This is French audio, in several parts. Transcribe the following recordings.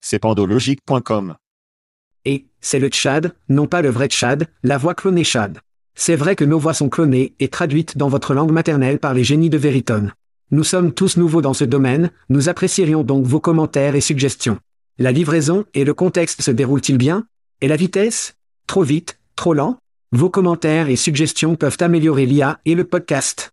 C'est pandologique.com. Et, c'est le Tchad, non pas le vrai Tchad, la voix clonée Chad. C'est vrai que nos voix sont clonées et traduites dans votre langue maternelle par les génies de Veritone. Nous sommes tous nouveaux dans ce domaine, nous apprécierions donc vos commentaires et suggestions. La livraison et le contexte se déroulent-ils bien? Et la vitesse? Trop vite? Trop lent? Vos commentaires et suggestions peuvent améliorer l'IA et le podcast.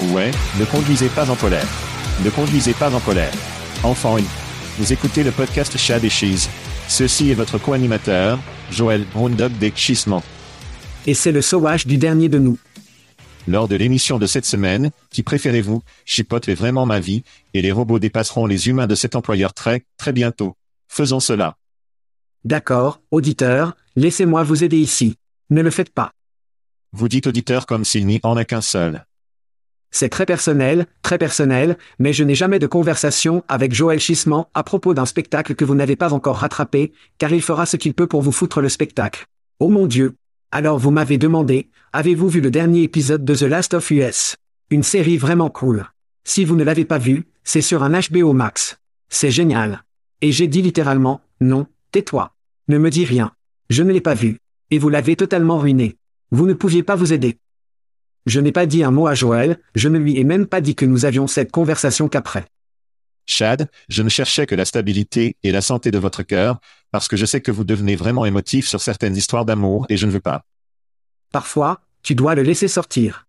Ouais, ne conduisez pas en colère. Ne conduisez pas en colère. Enfant, vous écoutez le podcast Chad et Cheese. Ceci est votre co-animateur, Joël Roundup des Chissements. Et c'est le sauvage du dernier de nous. Lors de l'émission de cette semaine, qui préférez-vous, Chipotle est vraiment ma vie, et les robots dépasseront les humains de cet employeur très, très bientôt. Faisons cela. D'accord, auditeur, laissez-moi vous aider ici. Ne le faites pas. Vous dites auditeur comme s'il n'y en a qu'un seul. C'est très personnel, très personnel, mais je n'ai jamais de conversation avec Joël Chissement à propos d'un spectacle que vous n'avez pas encore rattrapé, car il fera ce qu'il peut pour vous foutre le spectacle. Oh mon Dieu. Alors vous m'avez demandé, avez-vous vu le dernier épisode de The Last of Us? Une série vraiment cool. Si vous ne l'avez pas vu, c'est sur un HBO Max. C'est génial. Et j'ai dit littéralement, non, tais-toi. Ne me dis rien. Je ne l'ai pas vu. Et vous l'avez totalement ruiné. Vous ne pouviez pas vous aider. Je n'ai pas dit un mot à Joël, je ne lui ai même pas dit que nous avions cette conversation qu'après. Chad, je ne cherchais que la stabilité et la santé de votre cœur, parce que je sais que vous devenez vraiment émotif sur certaines histoires d'amour et je ne veux pas. Parfois, tu dois le laisser sortir.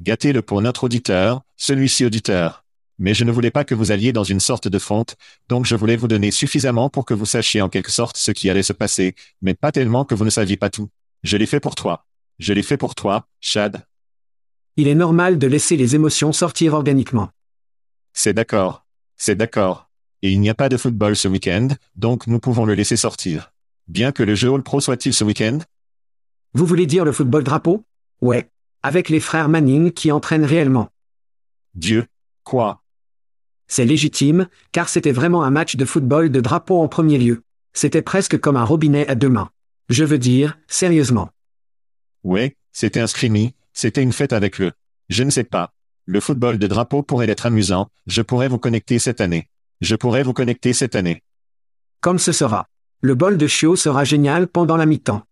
Gâtez-le pour notre auditeur, celui-ci auditeur. Mais je ne voulais pas que vous alliez dans une sorte de fonte, donc je voulais vous donner suffisamment pour que vous sachiez en quelque sorte ce qui allait se passer, mais pas tellement que vous ne saviez pas tout. Je l'ai fait pour toi. Je l'ai fait pour toi, Chad. Il est normal de laisser les émotions sortir organiquement. C'est d'accord. C'est d'accord. Et il n'y a pas de football ce week-end, donc nous pouvons le laisser sortir. Bien que le jeu All Pro soit-il ce week-end? Vous voulez dire le football drapeau? Ouais. Avec les frères Manning qui entraînent réellement. Dieu. Quoi? C'est légitime, car c'était vraiment un match de football de drapeau en premier lieu. C'était presque comme un robinet à deux mains. Je veux dire, sérieusement. Ouais, c'était un screamy, c'était une fête avec le. Je ne sais pas. Le football de drapeau pourrait être amusant, je pourrais vous connecter cette année. Je pourrais vous connecter cette année. Comme ce sera. Le bol de chiot sera génial pendant la mi-temps.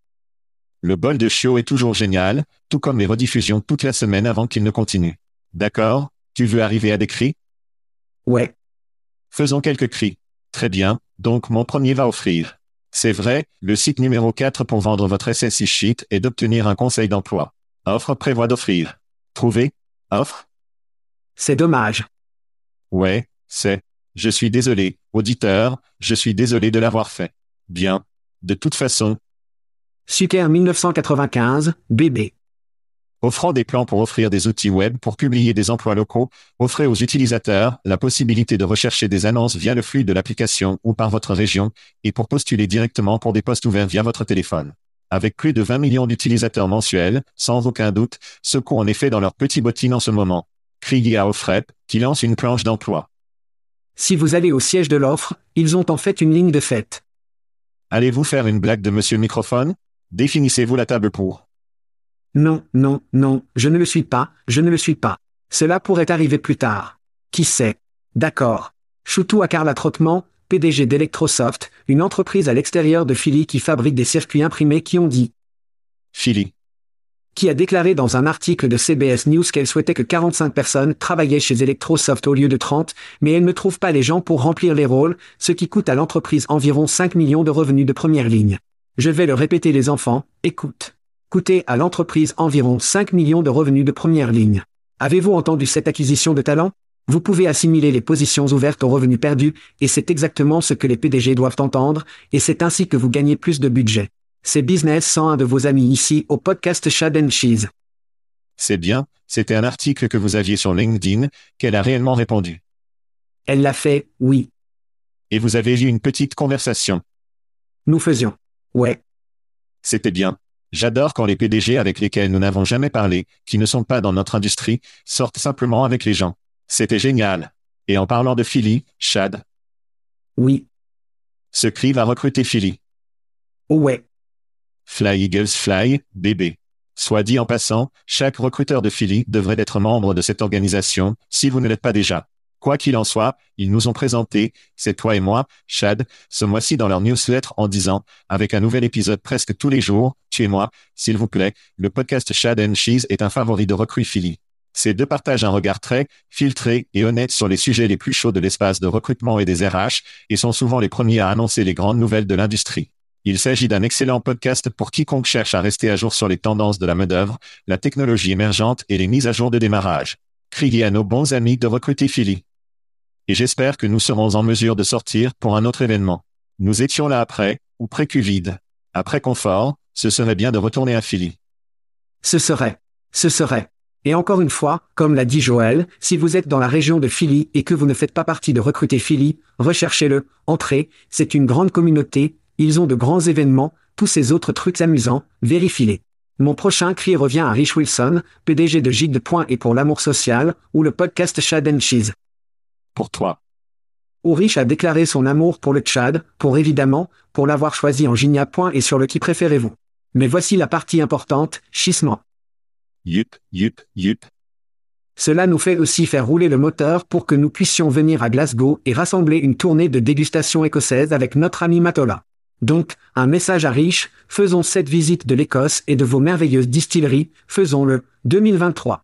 Le bol de chiot est toujours génial, tout comme les rediffusions toute la semaine avant qu'il ne continue. D'accord? Tu veux arriver à des cris? Ouais. Faisons quelques cris. Très bien, donc mon premier va offrir. C'est vrai, le site numéro 4 pour vendre votre SSI Sheet est d'obtenir un conseil d'emploi. Offre prévoit d'offrir. Trouver Offre C'est dommage. Ouais, c'est. Je suis désolé, auditeur, je suis désolé de l'avoir fait. Bien. De toute façon. Suker 1995, bébé. Offrant des plans pour offrir des outils web pour publier des emplois locaux, offrez aux utilisateurs la possibilité de rechercher des annonces via le flux de l'application ou par votre région, et pour postuler directement pour des postes ouverts via votre téléphone. Avec plus de 20 millions d'utilisateurs mensuels, sans aucun doute, ce courent en effet dans leur petit bottine en ce moment. Criez à Offrep, qui lance une planche d'emploi. Si vous allez au siège de l'offre, ils ont en fait une ligne de fête. Allez-vous faire une blague de Monsieur Microphone? Définissez-vous la table pour. Non, non, non, je ne le suis pas, je ne le suis pas. Cela pourrait arriver plus tard. Qui sait? D'accord. Choutou à Carla Trottement, PDG d'Electrosoft, une entreprise à l'extérieur de Philly qui fabrique des circuits imprimés qui ont dit Philly. qui a déclaré dans un article de CBS News qu'elle souhaitait que 45 personnes travaillaient chez Electrosoft au lieu de 30, mais elle ne trouve pas les gens pour remplir les rôles, ce qui coûte à l'entreprise environ 5 millions de revenus de première ligne. Je vais le répéter les enfants, écoute. Coûter à l'entreprise environ 5 millions de revenus de première ligne. Avez-vous entendu cette acquisition de talent? Vous pouvez assimiler les positions ouvertes aux revenus perdus, et c'est exactement ce que les PDG doivent entendre, et c'est ainsi que vous gagnez plus de budget. C'est Business 101 de vos amis ici au podcast Shad and Cheese. C'est bien, c'était un article que vous aviez sur LinkedIn, qu'elle a réellement répondu. Elle l'a fait, oui. Et vous avez eu une petite conversation. Nous faisions. Ouais. C'était bien. J'adore quand les PDG avec lesquels nous n'avons jamais parlé, qui ne sont pas dans notre industrie, sortent simplement avec les gens. C'était génial. Et en parlant de Philly, Chad, Oui. ce cri va recruter Philly. Oh ouais. Fly Eagles Fly, bébé. Soit dit en passant, chaque recruteur de Philly devrait être membre de cette organisation, si vous ne l'êtes pas déjà. Quoi qu'il en soit, ils nous ont présenté, c'est toi et moi, Chad, ce mois-ci dans leur newsletter en disant, avec un nouvel épisode presque tous les jours, tu et moi, s'il vous plaît, le podcast Chad and Cheese est un favori de recrue Philly. Ces deux partagent un regard très, filtré et honnête sur les sujets les plus chauds de l'espace de recrutement et des RH, et sont souvent les premiers à annoncer les grandes nouvelles de l'industrie. Il s'agit d'un excellent podcast pour quiconque cherche à rester à jour sur les tendances de la main-d'œuvre, la technologie émergente et les mises à jour de démarrage. Criez à nos bons amis de recruter Philly. Et j'espère que nous serons en mesure de sortir pour un autre événement. Nous étions là après, ou pré-Covid. Après confort, ce serait bien de retourner à Philly. Ce serait. Ce serait. Et encore une fois, comme l'a dit Joël, si vous êtes dans la région de Philly et que vous ne faites pas partie de Recruter Philly, recherchez-le, entrez, c'est une grande communauté, ils ont de grands événements, tous ces autres trucs amusants, vérifiez-les. Mon prochain cri revient à Rich Wilson, PDG de Gide Point et pour l'amour social, ou le podcast Chad and Cheese. Pour toi. Où Rich a déclaré son amour pour le Tchad, pour évidemment, pour l'avoir choisi en Ginia Point et sur le qui préférez-vous. Mais voici la partie importante, chissement. Yup, yup, yup. Cela nous fait aussi faire rouler le moteur pour que nous puissions venir à Glasgow et rassembler une tournée de dégustation écossaise avec notre ami Matola. Donc, un message à Rich, faisons cette visite de l'Écosse et de vos merveilleuses distilleries, faisons-le, 2023.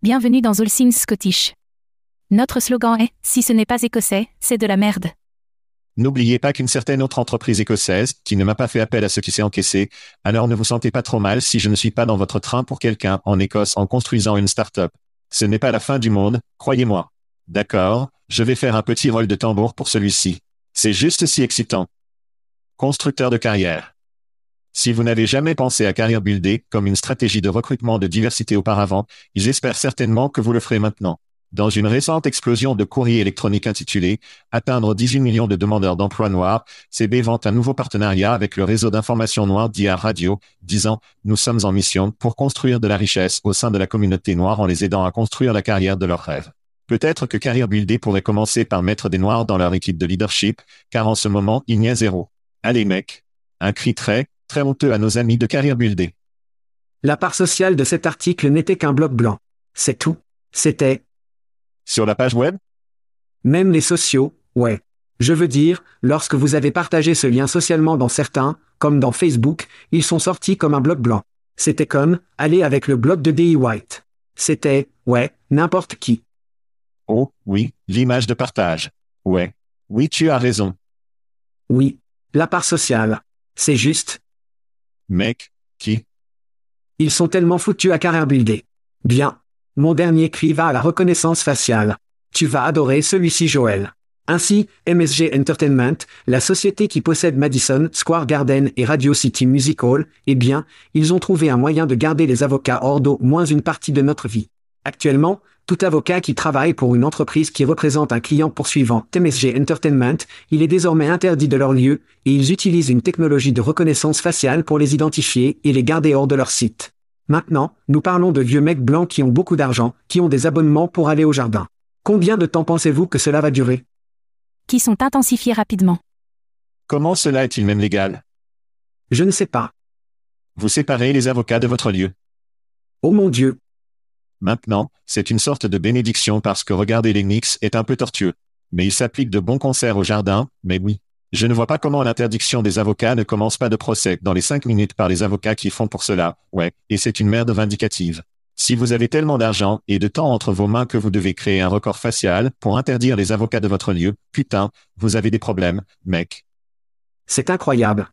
Bienvenue dans All Things Scottish. Notre slogan est Si ce n'est pas écossais, c'est de la merde. N'oubliez pas qu'une certaine autre entreprise écossaise, qui ne m'a pas fait appel à ce qui s'est encaissé, alors ne vous sentez pas trop mal si je ne suis pas dans votre train pour quelqu'un en Écosse en construisant une start-up. Ce n'est pas la fin du monde, croyez-moi. D'accord, je vais faire un petit rôle de tambour pour celui-ci. C'est juste si excitant. Constructeur de carrière. Si vous n'avez jamais pensé à Career Builder comme une stratégie de recrutement de diversité auparavant, ils espèrent certainement que vous le ferez maintenant. Dans une récente explosion de courrier électronique intitulée Atteindre 18 millions de demandeurs d'emploi noirs, CB vante un nouveau partenariat avec le réseau d'information noire d'IA Radio, disant Nous sommes en mission pour construire de la richesse au sein de la communauté noire en les aidant à construire la carrière de leurs rêves. Peut-être que Career Builder pourrait commencer par mettre des noirs dans leur équipe de leadership, car en ce moment, il n'y a zéro. Allez mec. Un cri très, très honteux à nos amis de Career Builder. La part sociale de cet article n'était qu'un bloc blanc. C'est tout. C'était, Sur la page web, même les sociaux, ouais. Je veux dire, lorsque vous avez partagé ce lien socialement dans certains, comme dans Facebook, ils sont sortis comme un bloc blanc. C'était comme, aller avec le bloc de D.E. White. C'était, ouais, n'importe qui. oh, oui, l'image de partage. Ouais. Oui, tu as raison. Oui. La part sociale. C'est juste. Mec, qui? Ils sont tellement foutus à carrière builder. Bien. Mon dernier cri va à la reconnaissance faciale. Tu vas adorer celui-ci Joël. Ainsi, MSG Entertainment, la société qui possède Madison Square Garden et Radio City Music Hall, eh bien, ils ont trouvé un moyen de garder les avocats hors d'eau moins une partie de notre vie. Actuellement, tout avocat qui travaille pour une entreprise qui représente un client poursuivant MSG Entertainment, il est désormais interdit de leur lieu, et ils utilisent une technologie de reconnaissance faciale pour les identifier et les garder hors de leur site. Maintenant, nous parlons de vieux mecs blancs qui ont beaucoup d'argent, qui ont des abonnements pour aller au jardin. Combien de temps pensez-vous que cela va durer? Qui sont intensifiés rapidement. Comment cela est-il même légal? Je ne sais pas. Vous séparez les avocats de votre lieu. Oh mon Dieu. Maintenant, c'est une sorte de bénédiction parce que regarder les Knicks est un peu tortueux. Mais il s'applique de bons concerts au jardin, mais oui. Je ne vois pas comment l'interdiction des avocats ne commence pas de procès dans les cinq minutes par les avocats qui font pour cela, ouais, et c'est une merde vindicative. Si vous avez tellement d'argent et de temps entre vos mains que vous devez créer un record facial pour interdire les avocats de votre lieu, putain, vous avez des problèmes, mec. C'est incroyable.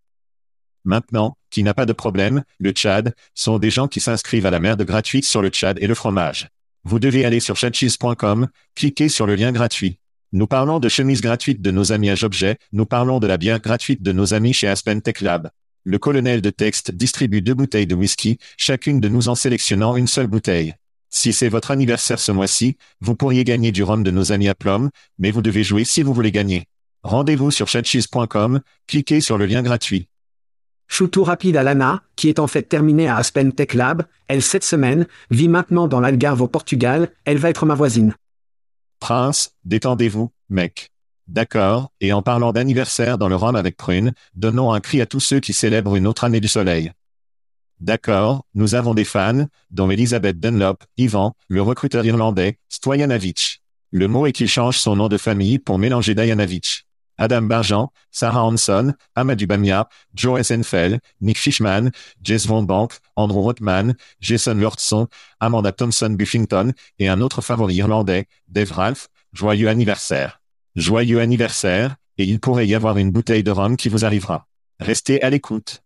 Maintenant, qui n'a pas de problème, le Tchad, sont des gens qui s'inscrivent à la merde gratuite sur le Tchad et le fromage. Vous devez aller sur chatcheese.com, cliquez sur le lien gratuit. Nous parlons de chemises gratuites de nos amis à Jobjet, nous parlons de la bière gratuite de nos amis chez Aspen Tech Lab. Le colonel de texte distribue deux bouteilles de whisky, chacune de nous en sélectionnant une seule bouteille. Si c'est votre anniversaire ce mois-ci, vous pourriez gagner du rhum de nos amis à Plum, mais vous devez jouer si vous voulez gagner. Rendez-vous sur chatcheese.com, cliquez sur le lien gratuit. Shootout rapide à Lana, qui est en fait terminée à Aspen Tech Lab, elle cette semaine, vit maintenant dans l'Algarve au Portugal, elle va être ma voisine. Prince, détendez-vous, mec. D'accord, et en parlant d'anniversaire dans le rhum avec Prune, donnons un cri à tous ceux qui célèbrent une autre année du soleil. D'accord, nous avons des fans, dont Elisabeth Dunlop, Ivan, le recruteur irlandais, Stojanovic. Le mot est qu'il change son nom de famille pour mélanger Dajanovic. Adam Barjan, Sarah Hanson, Amadou Bamia, Joe Senfeld, Nick Fishman, Jess Von Bank, Andrew Rothman, Jason Lordson, Amanda Thompson Buffington et un autre favori irlandais, Dave Ralph, joyeux anniversaire. Joyeux anniversaire, et il pourrait y avoir une bouteille de rhum qui vous arrivera. Restez à l'écoute.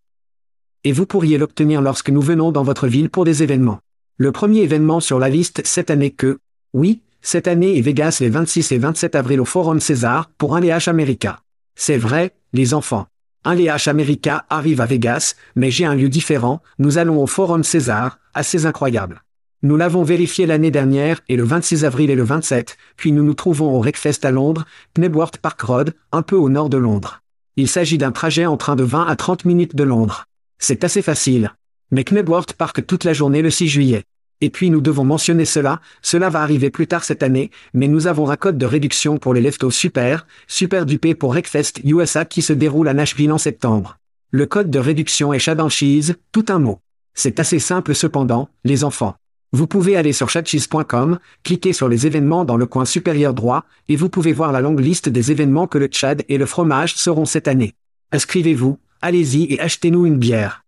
Et vous pourriez l'obtenir lorsque nous venons dans votre ville pour des événements. Le premier événement sur la liste cette année que, oui, cette année est Vegas les 26 et 27 avril au Forum César pour un LH America. C'est vrai, les enfants. Un LH America arrive à Vegas, mais j'ai un lieu différent, nous allons au Forum César, assez incroyable. Nous l'avons vérifié l'année dernière et le 26 avril et le 27, puis nous nous trouvons au Wreckfest à Londres, Knebworth Park Road, un peu au nord de Londres. Il s'agit d'un trajet en train de 20 à 30 minutes de Londres. C'est assez facile. Mais Knebworth Park toute la journée le 6 juillet. Et puis nous devons mentionner cela, cela va arriver plus tard cette année, mais nous avons un code de réduction pour les leftos super, super dupé pour Wreckfest USA qui se déroule à Nashville en septembre. Le code de réduction est Cheese, tout un mot. C'est assez simple cependant, les enfants. Vous pouvez aller sur chatcheese.com, cliquer sur les événements dans le coin supérieur droit, et vous pouvez voir la longue liste des événements que le Tchad et le fromage seront cette année. Inscrivez-vous, allez-y et achetez-nous une bière.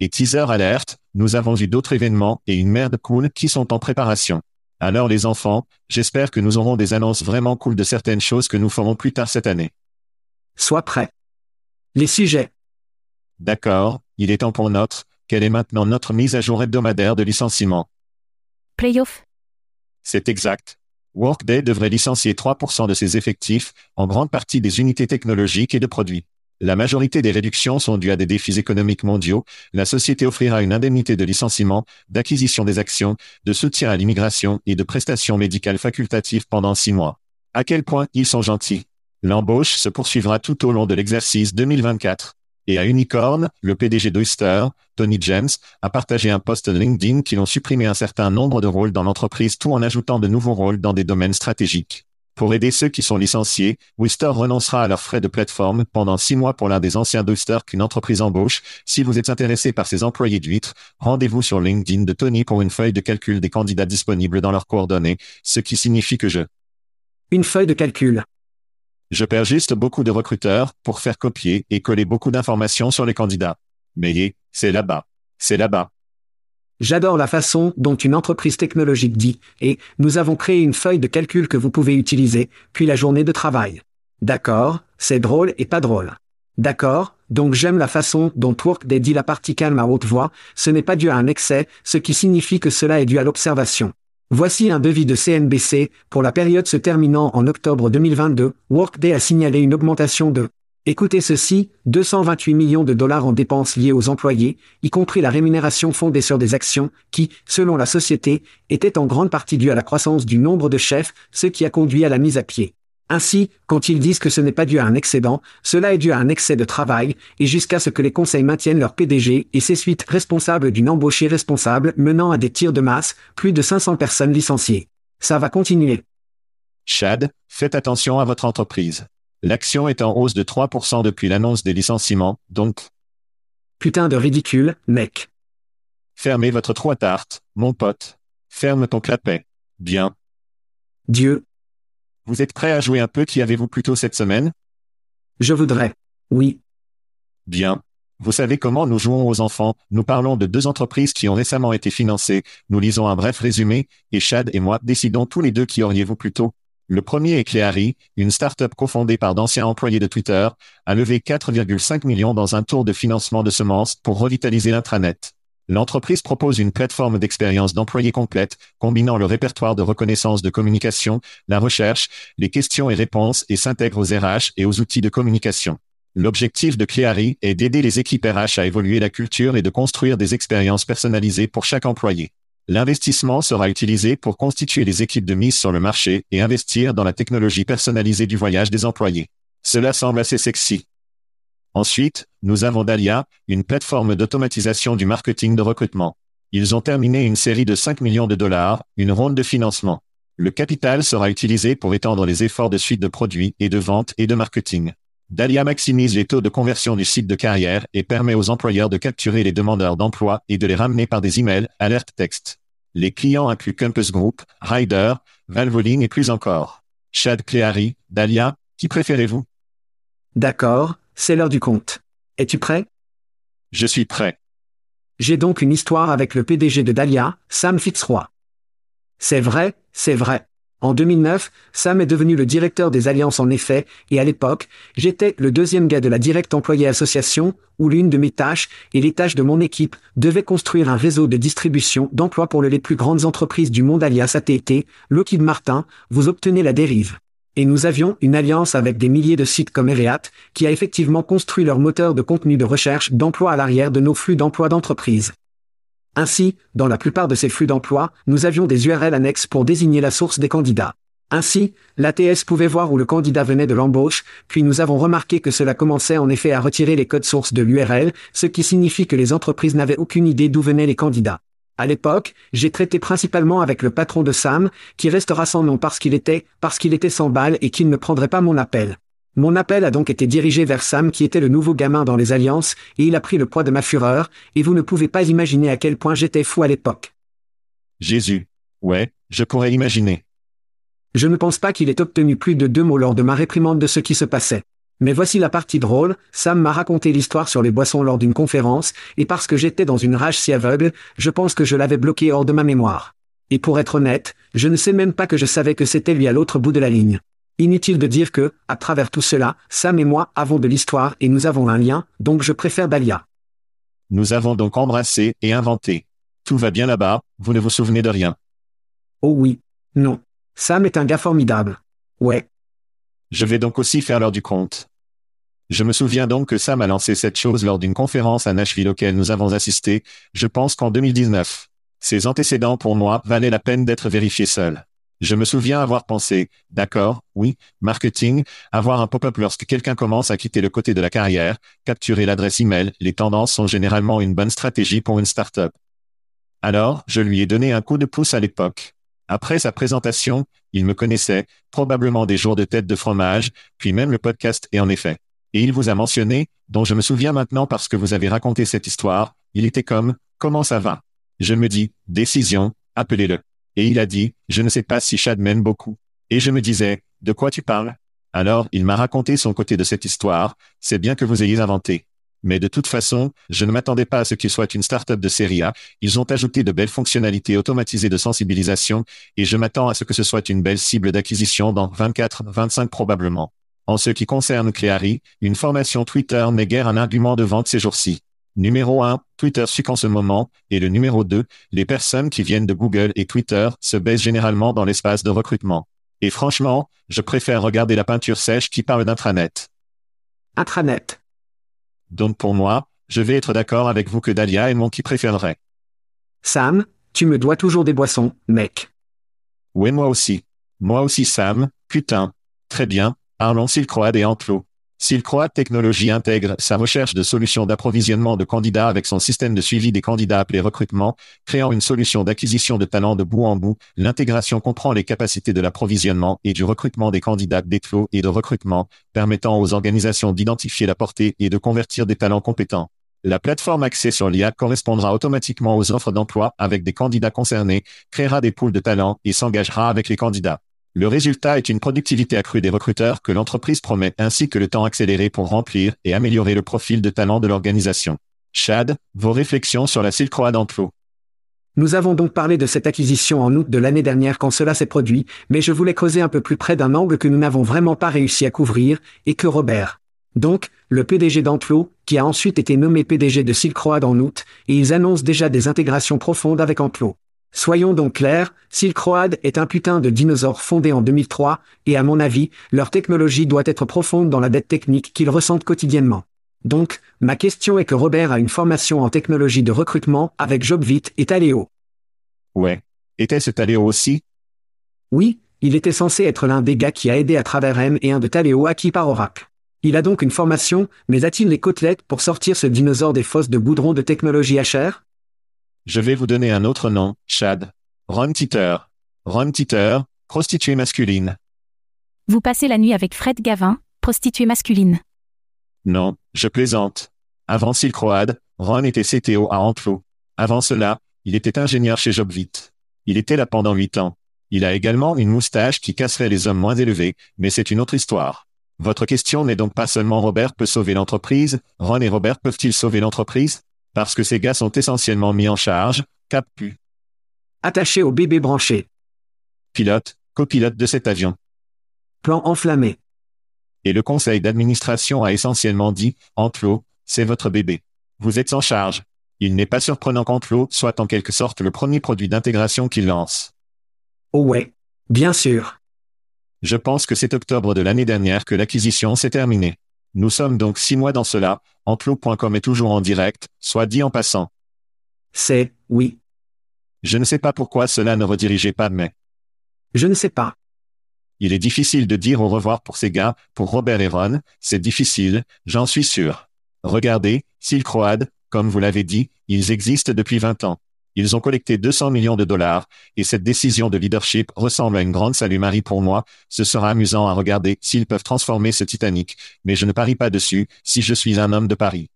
Et teaser alerte, nous avons eu d'autres événements et une merde cool qui sont en préparation. Alors les enfants, j'espère que nous aurons des annonces vraiment cool de certaines choses que nous ferons plus tard cette année. Sois prêt. Les sujets. D'accord, il est temps pour notre, quelle est maintenant notre mise à jour hebdomadaire de licenciement? Playoff. C'est exact. Workday devrait licencier 3% de ses effectifs, en grande partie des unités technologiques et de produits. La majorité des réductions sont dues à des défis économiques mondiaux. La société offrira une indemnité de licenciement, d'acquisition des actions, de soutien à l'immigration et de prestations médicales facultatives pendant six mois. À quel point ils sont gentils. L'embauche se poursuivra tout au long de l'exercice 2024. Et à Unicorn, le PDG d'Oyster, Tony James, a partagé un post LinkedIn qui ont supprimé un certain nombre de rôles dans l'entreprise tout en ajoutant de nouveaux rôles dans des domaines stratégiques. Pour aider ceux qui sont licenciés, Wister renoncera à leurs frais de plateforme pendant six mois pour l'un des anciens d'Oyster qu'une entreprise embauche. Si vous êtes intéressé par ces employés d'huîtres, rendez-vous sur LinkedIn de Tony pour une feuille de calcul des candidats disponibles dans leurs coordonnées, ce qui signifie que je... Une feuille de calcul. Je perds juste beaucoup de recruteurs pour faire copier et coller beaucoup d'informations sur les candidats. Mais c'est là-bas. C'est là-bas. J'adore la façon dont une entreprise technologique dit, et nous avons créé une feuille de calcul que vous pouvez utiliser, puis la journée de travail. D'accord, c'est drôle et pas drôle. D'accord, donc j'aime la façon dont Workday dit la partie calme à haute voix, ce n'est pas dû à un excès, ce qui signifie que cela est dû à l'observation. Voici un devis de CNBC, pour la période se terminant en octobre 2022, Workday a signalé une augmentation de Écoutez ceci, 228 millions de dollars en dépenses liées aux employés, y compris la rémunération fondée sur des actions, qui, selon la société, étaient en grande partie dues à la croissance du nombre de chefs, ce qui a conduit à la mise à pied. Ainsi, quand ils disent que ce n'est pas dû à un excédent, cela est dû à un excès de travail, et jusqu'à ce que les conseils maintiennent leur PDG et ses suites responsables d'une embauche irresponsable menant à des tirs de masse, plus de 500 personnes licenciées. Ça va continuer. Chad, faites attention à votre entreprise. L'action est en hausse de 3% depuis l'annonce des licenciements, donc Putain de ridicule, mec. Fermez votre trou à tarte, mon pote. Ferme ton clapet. Bien. Dieu, Vous êtes prêt à jouer un peu Qui avez-vous plutôt cette semaine? Je voudrais. Oui, Bien. Vous savez comment nous jouons aux enfants, nous parlons de deux entreprises qui ont récemment été financées, nous lisons un bref résumé, et Chad et moi décidons tous les deux qui auriez-vous plutôt. Le premier est Cleary, une start-up cofondée par d'anciens employés de Twitter, a levé 4,5 millions dans un tour de financement de semences pour revitaliser l'intranet. L'entreprise propose une plateforme d'expérience d'employés complète, combinant le répertoire de reconnaissance de communication, la recherche, les questions et réponses et s'intègre aux RH et aux outils de communication. L'objectif de Cleary est d'aider les équipes RH à évoluer la culture et de construire des expériences personnalisées pour chaque employé. L'investissement sera utilisé pour constituer les équipes de mise sur le marché et investir dans la technologie personnalisée du voyage des employés. Cela semble assez sexy. Ensuite, nous avons Dahlia, une plateforme d'automatisation du marketing de recrutement. Ils ont terminé une série de 5 millions de dollars, une ronde de financement. Le capital sera utilisé pour étendre les efforts de suite de produits et de vente et de marketing. Dahlia maximise les taux de conversion du site de carrière et permet aux employeurs de capturer les demandeurs d'emploi et de les ramener par des emails, alertes texte. Les clients incluent Campus Group, Ryder, Valvoline et plus encore. Chad Cleary, Dahlia, qui préférez-vous? D'accord, c'est l'heure du compte. Es-tu prêt? Je suis prêt. J'ai donc une histoire avec le PDG de Dahlia, Sam Fitzroy. C'est vrai, c'est vrai. En 2009, Sam est devenu le directeur des alliances en effet, et à l'époque, j'étais le deuxième gars de la Direct Employé Association, où l'une de mes tâches, et les tâches de mon équipe, devait construire un réseau de distribution d'emplois pour les plus grandes entreprises du monde alias AT&T, Lockheed Martin, vous obtenez la dérive. Et nous avions une alliance avec des milliers de sites comme Ereat, qui a effectivement construit leur moteur de contenu de recherche d'emploi à l'arrière de nos flux d'emploi d'entreprise. Ainsi, dans la plupart de ces flux d'emploi, nous avions des URL annexes pour désigner la source des candidats. Ainsi, l'ATS pouvait voir où le candidat venait de l'embauche, puis nous avons remarqué que cela commençait en effet à retirer les codes sources de l'URL, ce qui signifie que les entreprises n'avaient aucune idée d'où venaient les candidats. À l'époque, j'ai traité principalement avec le patron de Sam, qui restera sans nom parce qu'il était, parce qu'il était sans balle et qu'il ne prendrait pas mon appel. Mon appel a donc été dirigé vers Sam qui était le nouveau gamin dans les alliances, et il a pris le poids de ma fureur, et vous ne pouvez pas imaginer à quel point j'étais fou à l'époque. Jésus. Ouais, je pourrais imaginer. Je ne pense pas qu'il ait obtenu plus de deux mots lors de ma réprimande de ce qui se passait. Mais voici la partie drôle, Sam m'a raconté l'histoire sur les boissons lors d'une conférence, et parce que j'étais dans une rage si aveugle, je pense que je l'avais bloqué hors de ma mémoire. Et pour être honnête, je ne sais même pas que je savais que c'était lui à l'autre bout de la ligne. Inutile de dire que, à travers tout cela, Sam et moi avons de l'histoire et nous avons un lien, donc je préfère Dahlia. Nous avons donc embrassé et inventé. Tout va bien là-bas, vous ne vous souvenez de rien. Oh oui. Non. Sam est un gars formidable. Ouais. Je vais donc aussi faire l'heure du compte. Je me souviens donc que Sam a lancé cette chose lors d'une conférence à Nashville auquel nous avons assisté, je pense qu'en 2019. Ses antécédents pour moi valaient la peine d'être vérifiés seuls. Je me souviens avoir pensé, d'accord, oui, marketing, avoir un pop-up lorsque quelqu'un commence à quitter le côté de la carrière, capturer l'adresse email, les tendances sont généralement une bonne stratégie pour une startup. Alors, je lui ai donné un coup de pouce à l'époque. Après sa présentation, il me connaissait, probablement des jours de tête de fromage, puis même le podcast et en effet. Et il vous a mentionné, dont je me souviens maintenant parce que vous avez raconté cette histoire, il était comme, comment ça va? Je me dis, décision, appelez-le. Et il a dit, je ne sais pas si Chad m'aime beaucoup. Et je me disais, de quoi tu parles? Alors, il m'a raconté son côté de cette histoire, c'est bien que vous ayez inventé. Mais de toute façon, je ne m'attendais pas à ce qu'il soit une start-up de série A, ils ont ajouté de belles fonctionnalités automatisées de sensibilisation, et je m'attends à ce que ce soit une belle cible d'acquisition dans 24-25 probablement. En ce qui concerne Cleary, une formation Twitter n'est guère un argument de vente ces jours-ci. Numéro 1, Twitter suit en ce moment, et le numéro 2, les personnes qui viennent de Google et Twitter se baissent généralement dans l'espace de recrutement. Et franchement, je préfère regarder la peinture sèche qui parle d'intranet. Intranet. Donc pour moi, je vais être d'accord avec vous que Dahlia est mon qui préférerait. Sam, tu me dois toujours des boissons, mec. Ouais moi aussi. Moi aussi Sam, putain. Très bien, parlons Silkroad et Enclos. Silkroad Technologies intègre sa recherche de solutions d'approvisionnement de candidats avec son système de suivi des candidats appelé recrutement, créant une solution d'acquisition de talents de bout en bout. L'intégration comprend les capacités de l'approvisionnement et du recrutement des candidats d'éclos et de recrutement, permettant aux organisations d'identifier la portée et de convertir des talents compétents. La plateforme axée sur l'IA correspondra automatiquement aux offres d'emploi avec des candidats concernés, créera des pools de talents et s'engagera avec les candidats. Le résultat est une productivité accrue des recruteurs que l'entreprise promet ainsi que le temps accéléré pour remplir et améliorer le profil de talent de l'organisation. Chad, vos réflexions sur la Silk Road. Nous avons donc parlé de cette acquisition en août de l'année dernière quand cela s'est produit, mais je voulais creuser un peu plus près d'un angle que nous n'avons vraiment pas réussi à couvrir, et que Robert. Donc, le PDG d'Amplo, qui a ensuite été nommé PDG de Silk Road en août, et ils annoncent déjà des intégrations profondes avec Amplo. Soyons donc clairs, Silk Road est un putain de dinosaure fondé en 2003, et à mon avis, leur technologie doit être profonde dans la dette technique qu'ils ressentent quotidiennement. Donc, ma question est que Robert a une formation en technologie de recrutement avec Jobvit et Taleo. Ouais. Était-ce Taleo aussi? Oui, il était censé être l'un des gars qui a aidé à travers M et un de Taleo acquis par Oracle. Il a donc une formation, mais a-t-il les côtelettes pour sortir ce dinosaure des fosses de goudron de technologie HR Je vais vous donner un autre nom, Chad. Ron Titer. Ron Titer, prostituée masculine. Vous passez la nuit avec Fred Gavin, prostituée masculine. Non, je plaisante. Avant Silk Road, Ron était CTO à Amplo. Avant cela, il était ingénieur chez Jobvit. Il était là pendant huit ans. Il a également une moustache qui casserait les hommes moins élevés, mais c'est une autre histoire. Votre question n'est donc pas seulement Robert peut sauver l'entreprise, Ron et Robert peuvent-ils sauver l'entreprise? Parce que ces gars sont essentiellement mis en charge, cap pu. Attaché au bébé branché. Pilote, copilote de cet avion. Plan enflammé. Et le conseil d'administration a essentiellement dit, Antlo, c'est votre bébé. Vous êtes en charge. Il n'est pas surprenant qu'Antlo soit en quelque sorte le premier produit d'intégration qu'il lance. Oh ouais. Bien sûr. Je pense que c'est octobre de l'année dernière que l'acquisition s'est terminée. Nous sommes donc six mois dans cela, Antlo.com est toujours en direct, soit dit en passant. C'est, oui. Je ne sais pas pourquoi cela ne redirigeait pas mais. Je ne sais pas. Il est difficile de dire au revoir pour ces gars, pour Robert et Ron, c'est difficile, j'en suis sûr. Regardez, Silk Road, comme vous l'avez dit, ils existent depuis 20 ans. Ils ont collecté 200 millions de dollars, et cette décision de leadership ressemble à une grande salut-Marie pour moi. Ce sera amusant à regarder s'ils peuvent transformer ce Titanic, mais je ne parie pas dessus, si je suis un homme de Paris.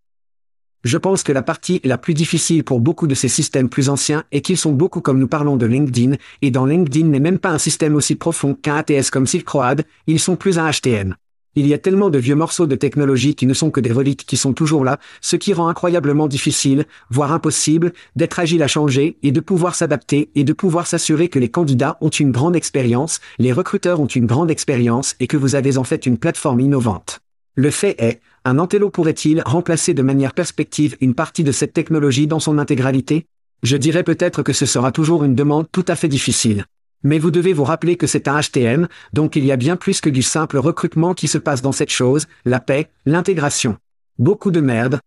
Je pense que la partie la plus difficile pour beaucoup de ces systèmes plus anciens est qu'ils sont beaucoup comme nous parlons de LinkedIn, et dans LinkedIn n'est même pas un système aussi profond qu'un ATS comme Silk Road, ils sont plus un HTN. Il y a tellement de vieux morceaux de technologie qui ne sont que des reliques qui sont toujours là, ce qui rend incroyablement difficile, voire impossible, d'être agile à changer et de pouvoir s'adapter et de pouvoir s'assurer que les candidats ont une grande expérience, les recruteurs ont une grande expérience et que vous avez en fait une plateforme innovante. Le fait est, un Antello pourrait-il remplacer de manière perspective une partie de cette technologie dans son intégralité? Je dirais peut-être que ce sera toujours une demande tout à fait difficile. Mais vous devez vous rappeler que c'est un HTM, donc il y a bien plus que du simple recrutement qui se passe dans cette chose, la paix, l'intégration. Beaucoup de merde.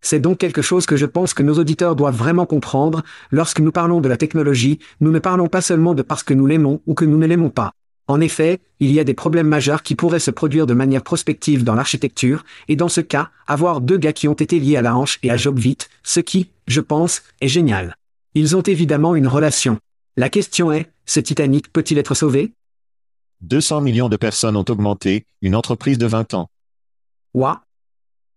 C'est donc quelque chose que je pense que nos auditeurs doivent vraiment comprendre, lorsque nous parlons de la technologie, nous ne parlons pas seulement de parce que nous l'aimons ou que nous ne l'aimons pas. En effet, il y a des problèmes majeurs qui pourraient se produire de manière prospective dans l'architecture, et dans ce cas, avoir deux gars qui ont été liés à la hanche et à Jobvit, ce qui, je pense, est génial. Ils ont évidemment une relation. La question est, ce Titanic peut-il être sauvé? 200 millions de personnes ont augmenté, une entreprise de 20 ans. Ouah.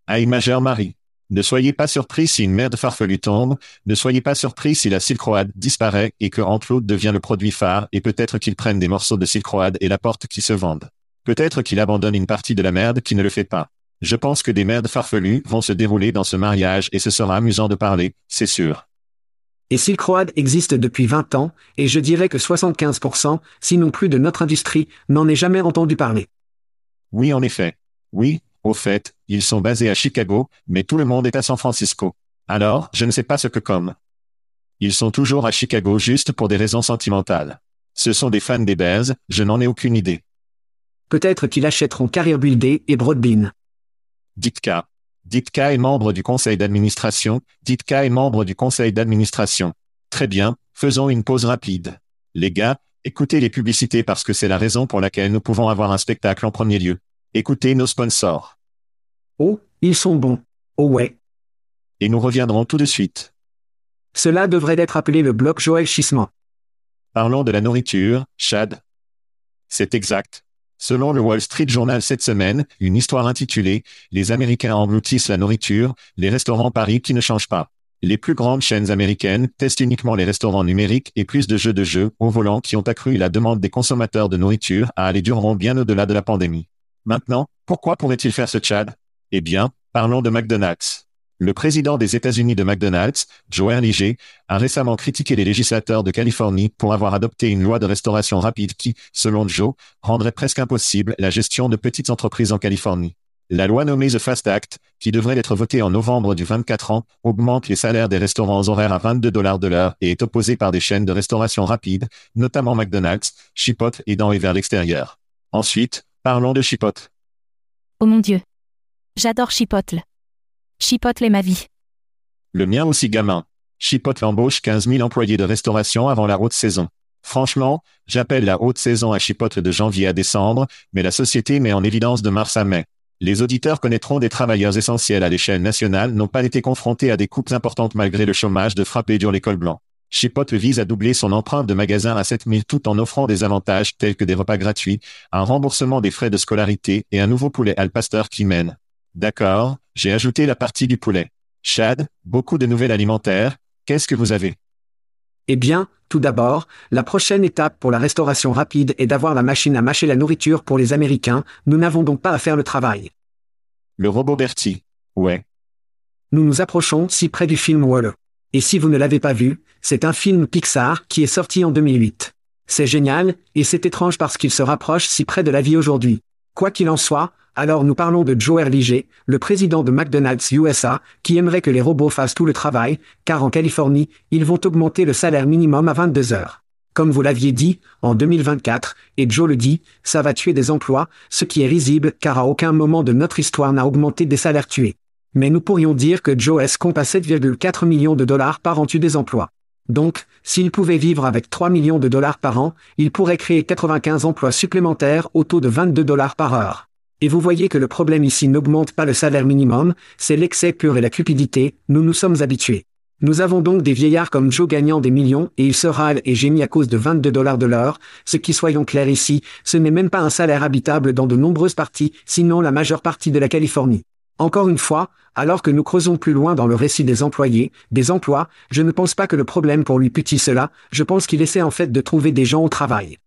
Aïe majeure Marie. Ne soyez pas surpris si une merde farfelue tombe, ne soyez pas surpris si la Silk Road disparaît et que Antload devient le produit phare et peut-être qu'ils prennent des morceaux de Silk Road et la porte qui se vendent. Peut-être qu'il abandonne une partie de la merde qui ne le fait pas. Je pense que des merdes farfelues vont se dérouler dans ce mariage et ce sera amusant de parler, c'est sûr. Et Silk Road existe depuis 20 ans, et je dirais que 75%, sinon plus de notre industrie, n'en est jamais entendu parler. Oui en effet. Oui, au fait, ils sont basés à Chicago, mais tout le monde est à San Francisco. Alors, je ne sais pas ce que comme. Ils sont toujours à Chicago juste pour des raisons sentimentales. Ce sont des fans des Bears, je n'en ai aucune idée. Peut-être qu'ils achèteront Carrier Buildé et Broadbean. Ditka. Ditka est membre du conseil d'administration. Ditka est membre du conseil d'administration. Très bien, faisons une pause rapide. Les gars, écoutez les publicités parce que c'est la raison pour laquelle nous pouvons avoir un spectacle en premier lieu. Écoutez nos sponsors. Oh, ils sont bons. Oh ouais. Et nous reviendrons tout de suite. Cela devrait être appelé le bloc Joël Chissement. Parlons de la nourriture, Chad. C'est exact. Selon le Wall Street Journal cette semaine, une histoire intitulée Les Américains engloutissent la nourriture, les restaurants Paris qui ne changent pas. Les plus grandes chaînes américaines testent uniquement les restaurants numériques et plus de jeux de jeux au volant qui ont accru la demande des consommateurs de nourriture à aller dureront bien au-delà de la pandémie. Maintenant, pourquoi pourrait-il faire ce Chad Eh bien, parlons de McDonald's. Le président des États-Unis de McDonald's, Joe Erlinger, a récemment critiqué les législateurs de Californie pour avoir adopté une loi de restauration rapide qui, selon Joe, rendrait presque impossible la gestion de petites entreprises en Californie. La loi nommée The Fast Act, qui devrait être votée en novembre du 24 ans, augmente les salaires des restaurants horaires à 22 dollars de l'heure et est opposée par des chaînes de restauration rapide, notamment McDonald's, Chipotle et dans et vers l'extérieur. Ensuite, parlons de Chipotle. Oh mon Dieu. J'adore Chipotle. Chipotle ma vie. Le mien aussi gamin. Chipotle embauche 15 000 employés de restauration avant la haute saison. Franchement, j'appelle la haute saison à Chipotle de janvier à décembre, mais la société met en évidence de mars à mai. Les auditeurs connaîtront des travailleurs essentiels à l'échelle nationale n'ont pas été confrontés à des coupes importantes malgré le chômage de frapper dur l'école blanc. Chipotle vise à doubler son empreinte de magasin à 7000 tout en offrant des avantages tels que des repas gratuits, un remboursement des frais de scolarité et un nouveau poulet al pasteur qui mène. D'accord, j'ai ajouté la partie du poulet. Chad, beaucoup de nouvelles alimentaires, qu'est-ce que vous avez? Eh bien, tout d'abord, la prochaine étape pour la restauration rapide est d'avoir la machine à mâcher la nourriture pour les Américains, nous n'avons donc pas à faire le travail. Le robot Bertie. Ouais. Nous nous approchons si près du film Waller. Et si vous ne l'avez pas vu, c'est un film Pixar qui est sorti en 2008. C'est génial, et c'est étrange parce qu'il se rapproche si près de la vie aujourd'hui. Quoi qu'il en soit, alors nous parlons de Joe Erlinger, le président de McDonald's USA, qui aimerait que les robots fassent tout le travail, car en Californie, ils vont augmenter le salaire minimum à 22 heures. Comme vous l'aviez dit, en 2024, et Joe le dit, ça va tuer des emplois, ce qui est risible car à aucun moment de notre histoire n'a augmenté des salaires tués. Mais nous pourrions dire que Joe S compte à 7,4 millions de dollars par an tue des emplois. Donc, s'il pouvait vivre avec 3 millions de dollars par an, il pourrait créer 95 emplois supplémentaires au taux de 22 dollars par heure. Et vous voyez que le problème ici n'augmente pas le salaire minimum, c'est l'excès pur et la cupidité, nous nous sommes habitués. Nous avons donc des vieillards comme Joe gagnant des millions et il se râle et gémit à cause de 22 dollars de l'heure, ce qui soyons clairs ici, ce n'est même pas un salaire habitable dans de nombreuses parties, sinon la majeure partie de la Californie. Encore une fois, alors que nous creusons plus loin dans le récit des employés, des emplois, je ne pense pas que le problème pour lui putit cela, je pense qu'il essaie en fait de trouver des gens au travail.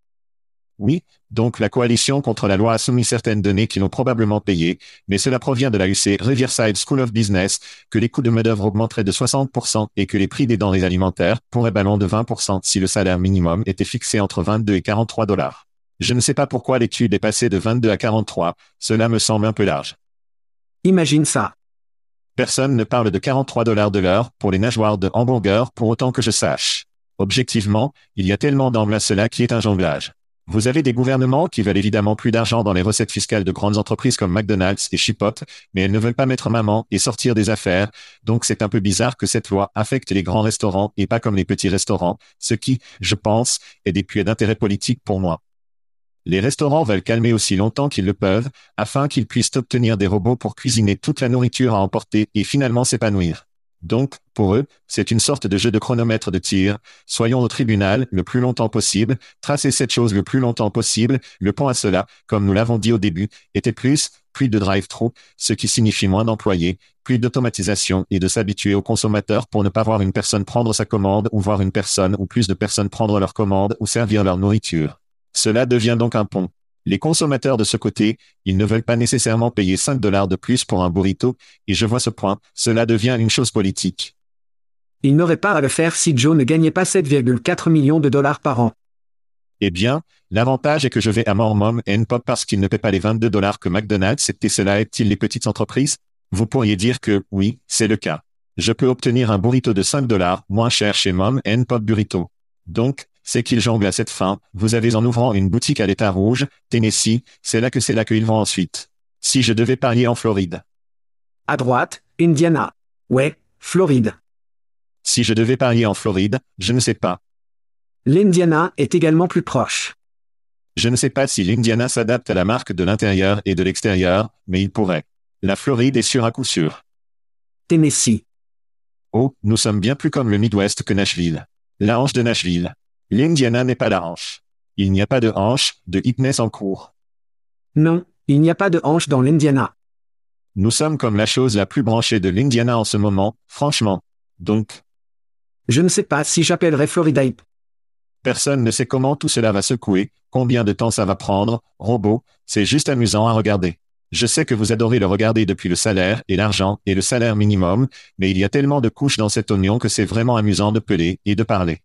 Oui, donc la coalition contre la loi a soumis certaines données qui l'ont probablement payé, mais cela provient de la UC Riverside School of Business, que les coûts de main-d'œuvre augmenteraient de 60% et que les prix des denrées alimentaires pourraient ballon de 20% si le salaire minimum était fixé entre 22 et 43 dollars. Je ne sais pas pourquoi l'étude est passée de 22 à 43, cela me semble un peu large. Imagine ça. Personne ne parle de 43 dollars de l'heure pour les nageoires de hamburger pour autant que je sache. Objectivement, il y a tellement d'angles à cela qui est un jonglage. Vous avez des gouvernements qui veulent évidemment plus d'argent dans les recettes fiscales de grandes entreprises comme McDonald's et Chipotle, mais elles ne veulent pas mettre maman et sortir des affaires, donc c'est un peu bizarre que cette loi affecte les grands restaurants et pas comme les petits restaurants, ce qui, je pense, est des puits d'intérêt politique pour moi. Les restaurants veulent calmer aussi longtemps qu'ils le peuvent, afin qu'ils puissent obtenir des robots pour cuisiner toute la nourriture à emporter et finalement s'épanouir. Donc, pour eux, c'est une sorte de jeu de chronomètre de tir. Soyons au tribunal le plus longtemps possible, tracer cette chose le plus longtemps possible. Le point à cela, comme nous l'avons dit au début, était plus, plus de drive-thru, ce qui signifie moins d'employés, plus d'automatisation et de s'habituer au consommateur pour ne pas voir une personne prendre sa commande ou voir une personne ou plus de personnes prendre leur commande ou servir leur nourriture. Cela devient donc un pont. Les consommateurs de ce côté, ils ne veulent pas nécessairement payer 5 dollars de plus pour un burrito, et je vois ce point, cela devient une chose politique. Il n'aurait pas à le faire si Joe ne gagnait pas 7,4 millions de dollars par an. Eh bien, l'avantage est que je vais à Mormon et Pop parce qu'il ne paie pas les 22 dollars que McDonald's et cela est-il les petites entreprises? Vous pourriez dire que, oui, c'est le cas. Je peux obtenir un burrito de 5 dollars moins cher chez Mom Pop Burrito. Donc, c'est qu'ils jonglent à cette fin. Vous avez en ouvrant une boutique à l'état rouge, Tennessee, c'est là que c'est là qu'ils vont ensuite. Si je devais parier en Floride. À droite, Indiana. Ouais, Floride. Si je devais parier en Floride, je ne sais pas. L'Indiana est également plus proche. Je ne sais pas si l'Indiana s'adapte à la marque de l'intérieur et de l'extérieur, mais il pourrait. La Floride est sûre à coup sûr. Tennessee. Oh, nous sommes bien plus comme le Midwest que Nashville. La hanche de Nashville. L'Indiana n'est pas la hanche. Il n'y a pas de hanche, de hipness en cours. Non, il n'y a pas de hanche dans l'Indiana. Nous sommes comme la chose la plus branchée de l'Indiana en ce moment, franchement. Donc, Je ne sais pas si j'appellerai Florida hip. personne ne sait comment tout cela va secouer, combien de temps ça va prendre, robot, c'est juste amusant à regarder. Je sais que vous adorez le regarder depuis le salaire et l'argent et le salaire minimum, mais il y a tellement de couches dans cet oignon que c'est vraiment amusant de peler et de parler.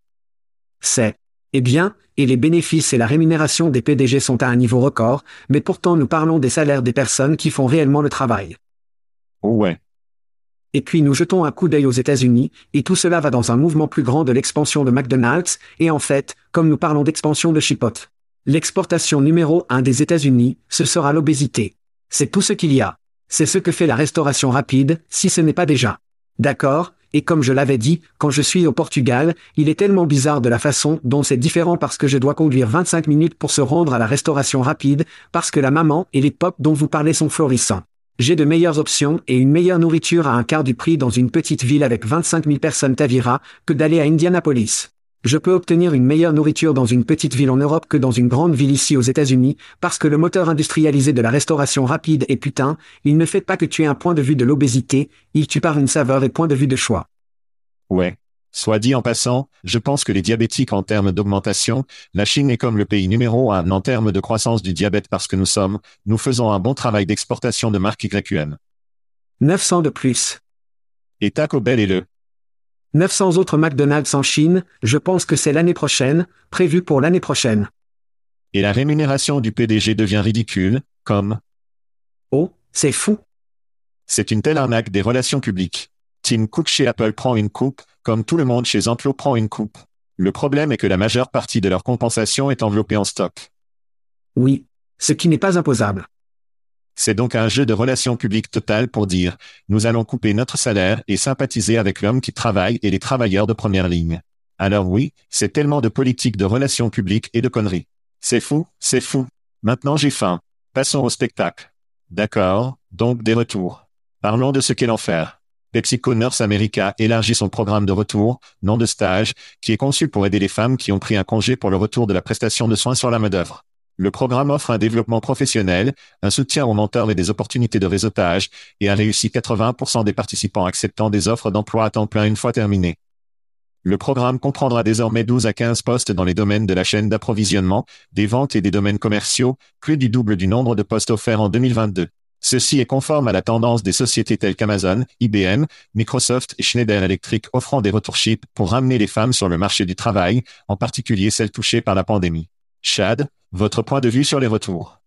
C'est. Eh bien, et les bénéfices et la rémunération des PDG sont à un niveau record, mais pourtant nous parlons des salaires des personnes qui font réellement le travail. Oh ouais. Et puis nous jetons un coup d'œil aux États-Unis, et tout cela va dans un mouvement plus grand de l'expansion de McDonald's, et en fait, comme nous parlons d'expansion de Chipotle. L'exportation numéro un des États-Unis, ce sera l'obésité. C'est tout ce qu'il y a. C'est ce que fait la restauration rapide, si ce n'est pas déjà. D'accord, et comme je l'avais dit, quand je suis au Portugal, il est tellement bizarre de la façon dont c'est différent parce que je dois conduire 25 minutes pour se rendre à la restauration rapide, parce que la maman et les pop dont vous parlez sont florissants. J'ai de meilleures options et une meilleure nourriture à un quart du prix dans une petite ville avec 25 000 personnes Tavira, que d'aller à Indianapolis. Je peux obtenir une meilleure nourriture dans une petite ville en Europe que dans une grande ville ici aux États-Unis, parce que le moteur industrialisé de la restauration rapide est putain, il ne fait pas que tu aies un point de vue de l'obésité, il tue par une saveur et point de vue de choix. Ouais. Soit dit en passant, je pense que les diabétiques en termes d'augmentation, la Chine est comme le pays numéro un en termes de croissance du diabète parce que nous sommes, nous faisons un bon travail d'exportation de marques YQM. 900 de plus. Et Taco Bell est le, 900 autres McDonald's en Chine, je pense que c'est l'année prochaine, prévu pour l'année prochaine. et la rémunération du PDG devient ridicule, comme, Oh, c'est fou. c'est une telle arnaque des relations publiques. Tim Cook chez Apple prend une coupe, comme tout le monde chez Enclo prend une coupe. Le problème est que la majeure partie de leur compensation est enveloppée en stock. Oui. Ce qui n'est pas imposable. C'est donc un jeu de relations publiques total pour dire, nous allons couper notre salaire et sympathiser avec l'homme qui travaille et les travailleurs de première ligne. Alors oui, c'est tellement de politique de relations publiques et de conneries. C'est fou, c'est fou. Maintenant j'ai faim. Passons au spectacle. D'accord, donc des retours. Parlons de ce qu'est l'enfer. PepsiCo Nurse America élargit son programme de retour, non de stage, qui est conçu pour aider les femmes qui ont pris un congé pour le retour de la prestation de soins sur la main-d'œuvre. Le programme offre un développement professionnel, un soutien aux mentors et des opportunités de réseautage, et a réussi 80% des participants acceptant des offres d'emploi à temps plein une fois terminé. Le programme comprendra désormais 12 à 15 postes dans les domaines de la chaîne d'approvisionnement, des ventes et des domaines commerciaux, plus du double du nombre de postes offerts en 2022. Ceci est conforme à la tendance des sociétés telles qu'Amazon, IBM, Microsoft et Schneider Electric offrant des retourship pour ramener les femmes sur le marché du travail, en particulier celles touchées par la pandémie. Chad, votre point de vue sur les retours.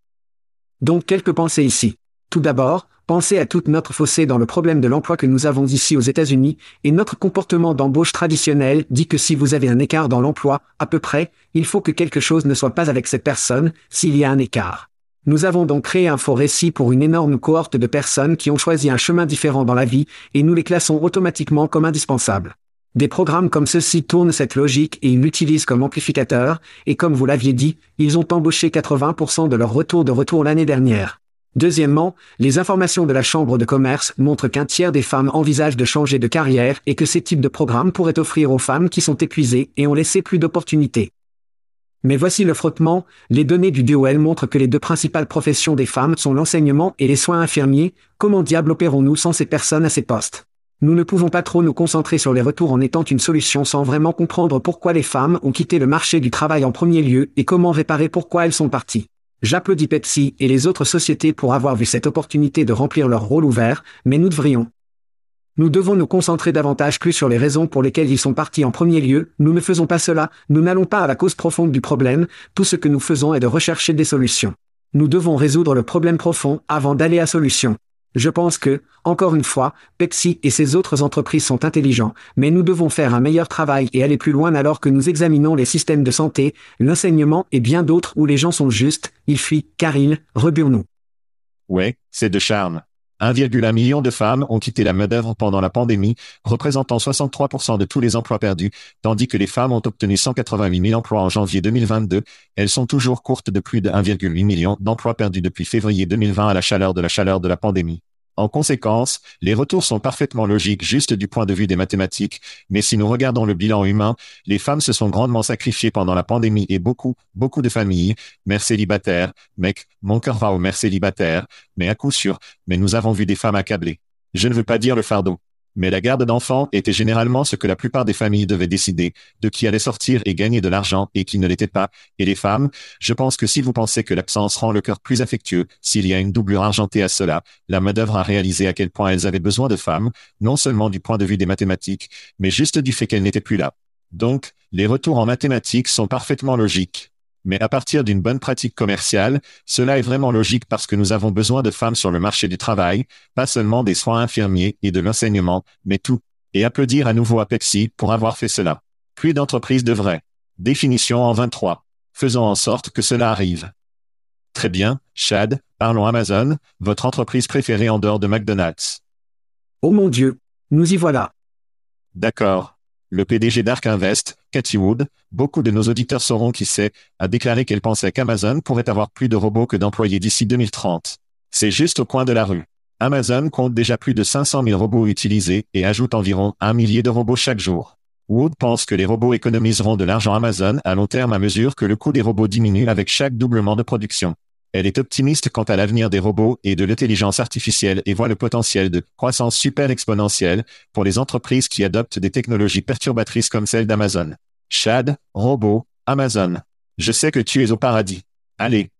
Donc quelques pensées ici. Tout d'abord, pensez à toute notre fossé dans le problème de l'emploi que nous avons ici aux États-Unis, et notre comportement d'embauche traditionnel dit que si vous avez un écart dans l'emploi, à peu près, il faut que quelque chose ne soit pas avec cette personne, s'il y a un écart. Nous avons donc créé un faux récit pour une énorme cohorte de personnes qui ont choisi un chemin différent dans la vie, et nous les classons automatiquement comme indispensables. Des programmes comme ceux-ci tournent cette logique et ils l'utilisent comme amplificateur, et comme vous l'aviez dit, ils ont embauché 80% de leur retour de retour l'année dernière. Deuxièmement, les informations de la Chambre de commerce montrent qu'un tiers des femmes envisagent de changer de carrière et que ces types de programmes pourraient offrir aux femmes qui sont épuisées et ont laissé plus d'opportunités. Mais voici le frottement, les données du DOL montrent que les deux principales professions des femmes sont l'enseignement et les soins infirmiers, comment diable opérons-nous sans ces personnes à ces postes? Nous ne pouvons pas trop nous concentrer sur les retours en étant une solution sans vraiment comprendre pourquoi les femmes ont quitté le marché du travail en premier lieu et comment réparer pourquoi elles sont parties. J'applaudis Pepsi et les autres sociétés pour avoir vu cette opportunité de remplir leur rôle ouvert, mais nous devrions. Nous devons nous concentrer davantage plus sur les raisons pour lesquelles ils sont partis en premier lieu, nous ne faisons pas cela, nous n'allons pas à la cause profonde du problème, tout ce que nous faisons est de rechercher des solutions. Nous devons résoudre le problème profond avant d'aller à solution. Je pense que, encore une fois, Pepsi et ses autres entreprises sont intelligents, mais nous devons faire un meilleur travail et aller plus loin alors que nous examinons les systèmes de santé, l'enseignement et bien d'autres où les gens sont justes, ils fuient, car ils, rebure-nous. Ouais, c'est de charme. 1,1 million de femmes ont quitté la main-d'œuvre pendant la pandémie, représentant 63% de tous les emplois perdus, tandis que les femmes ont obtenu 188 000 emplois en janvier 2022. Elles sont toujours courtes de plus de 1,8 million d'emplois perdus depuis février 2020 à la chaleur de la chaleur de la pandémie. En conséquence, les retours sont parfaitement logiques juste du point de vue des mathématiques, mais si nous regardons le bilan humain, les femmes se sont grandement sacrifiées pendant la pandémie et beaucoup, beaucoup de familles, mères célibataires, mec, mon cœur va aux mères célibataires, mais à coup sûr, mais nous avons vu des femmes accablées. Je ne veux pas dire le fardeau. Mais la garde d'enfants était généralement ce que la plupart des familles devaient décider, de qui allait sortir et gagner de l'argent et qui ne l'était pas. Et les femmes, je pense que si vous pensez que l'absence rend le cœur plus affectueux, s'il y a une doublure argentée à cela, la main-d'œuvre a réalisé à quel point elles avaient besoin de femmes, non seulement du point de vue des mathématiques, mais juste du fait qu'elles n'étaient plus là. Donc, les retours en mathématiques sont parfaitement logiques. Mais à partir d'une bonne pratique commerciale, cela est vraiment logique parce que nous avons besoin de femmes sur le marché du travail, pas seulement des soins infirmiers et de l'enseignement, mais tout. Et applaudir à nouveau à Pepsi pour avoir fait cela. Plus d'entreprises devraient. Définition en 23. Faisons en sorte que cela arrive. Très bien, Chad, parlons Amazon, votre entreprise préférée en dehors de McDonald's. Oh mon Dieu, nous y voilà. D'accord. Le PDG d'Ark Invest, Cathy Wood, beaucoup de nos auditeurs sauront qui c'est, a déclaré qu'elle pensait qu'Amazon pourrait avoir plus de robots que d'employés d'ici 2030. C'est juste au coin de la rue. Amazon compte déjà plus de 500 000 robots utilisés et ajoute environ un millier de robots chaque jour. Wood pense que les robots économiseront de l'argent Amazon à long terme à mesure que le coût des robots diminue avec chaque doublement de production. Elle est optimiste quant à l'avenir des robots et de l'intelligence artificielle et voit le potentiel de croissance super exponentielle pour les entreprises qui adoptent des technologies perturbatrices comme celle d'Amazon. Chad, robot, Amazon. Je sais que tu es au paradis. Allez.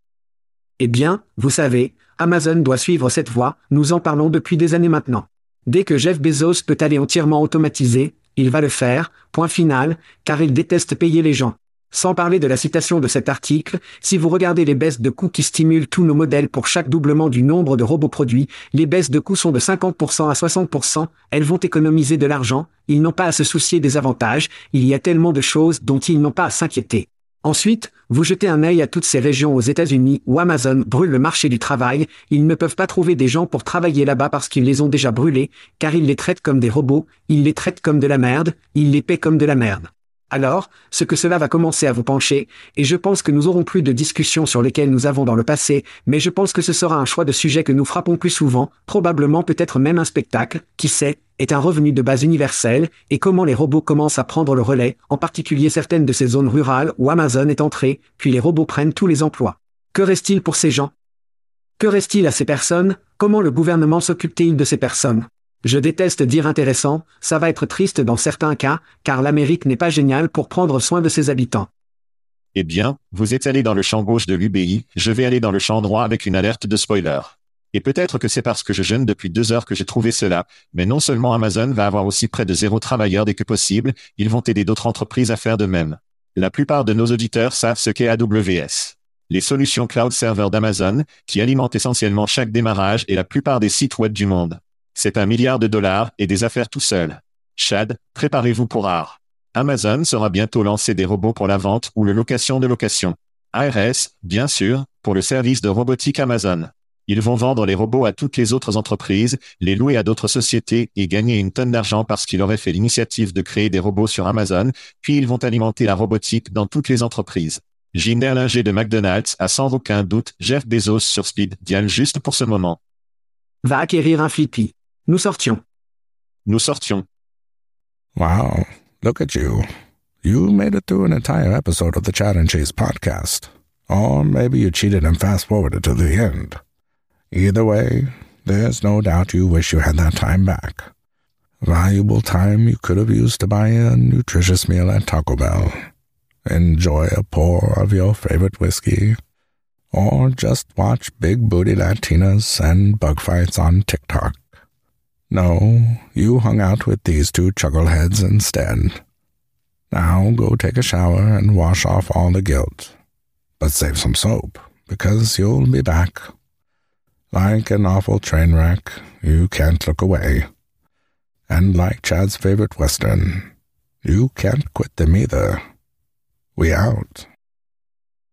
Eh bien, vous savez, Amazon doit suivre cette voie, nous en parlons depuis des années maintenant. Dès que Jeff Bezos peut aller entièrement automatisé, il va le faire, point final, car il déteste payer les gens. Sans parler de la citation de cet article, si vous regardez les baisses de coûts qui stimulent tous nos modèles pour chaque doublement du nombre de robots produits, les baisses de coûts sont de 50% à 60%, elles vont économiser de l'argent, ils n'ont pas à se soucier des avantages, il y a tellement de choses dont ils n'ont pas à s'inquiéter. Ensuite, vous jetez un œil à toutes ces régions aux États-Unis où Amazon brûle le marché du travail, ils ne peuvent pas trouver des gens pour travailler là-bas parce qu'ils les ont déjà brûlés, car ils les traitent comme des robots, ils les traitent comme de la merde, ils les paient comme de la merde. Alors, ce que cela va commencer à vous pencher, et je pense que nous aurons plus de discussions sur lesquelles nous avons dans le passé, mais je pense que ce sera un choix de sujet que nous frappons plus souvent, probablement peut-être même un spectacle, qui sait, est un revenu de base universel, et comment les robots commencent à prendre le relais, en particulier certaines de ces zones rurales où Amazon est entré, puis les robots prennent tous les emplois. Que reste-t-il pour ces gens? Que reste-t-il à ces personnes? Comment le gouvernement s'occupe-t-il de ces personnes? Je déteste dire intéressant, ça va être triste dans certains cas, car l'Amérique n'est pas géniale pour prendre soin de ses habitants. Eh bien, vous êtes allé dans le champ gauche de l'UBI, je vais aller dans le champ droit avec une alerte de spoiler. Et peut-être que c'est parce que je jeûne depuis deux heures que j'ai trouvé cela, mais non seulement Amazon va avoir aussi près de zéro travailleur dès que possible, ils vont aider d'autres entreprises à faire de même. La plupart de nos auditeurs savent ce qu'est AWS. Les solutions cloud server d'Amazon, qui alimentent essentiellement chaque démarrage et la plupart des sites web du monde. C'est un milliard de dollars et des affaires tout seul. Chad, préparez-vous pour art. Amazon sera bientôt lancé des robots pour la vente ou le location de location. ARS, bien sûr, pour le service de robotique Amazon. Ils vont vendre les robots à toutes les autres entreprises, les louer à d'autres sociétés et gagner une tonne d'argent parce qu'ils auraient fait l'initiative de créer des robots sur Amazon, puis ils vont alimenter la robotique dans toutes les entreprises. Jim Derlinger de McDonald's a sans aucun doute Jeff Bezos sur Speed Dial juste pour ce moment. Va acquérir un Flippy. Nous sortions. Nous sortions. Wow, look at you. You made it through an entire episode of the Chat and Chase podcast. Or maybe you cheated and fast forwarded to the end. Either way, there's no doubt you wish you had that time back. Valuable time you could have used to buy a nutritious meal at Taco Bell, enjoy a pour of your favorite whiskey, or just watch big booty Latinas and bug fights on TikTok. No, you hung out with these two chuckleheads instead. Now go take a shower and wash off all the guilt. But save some soap, because you'll be back. Like an awful train wreck, you can't look away. And like Chad's favorite Western, you can't quit them either. We out.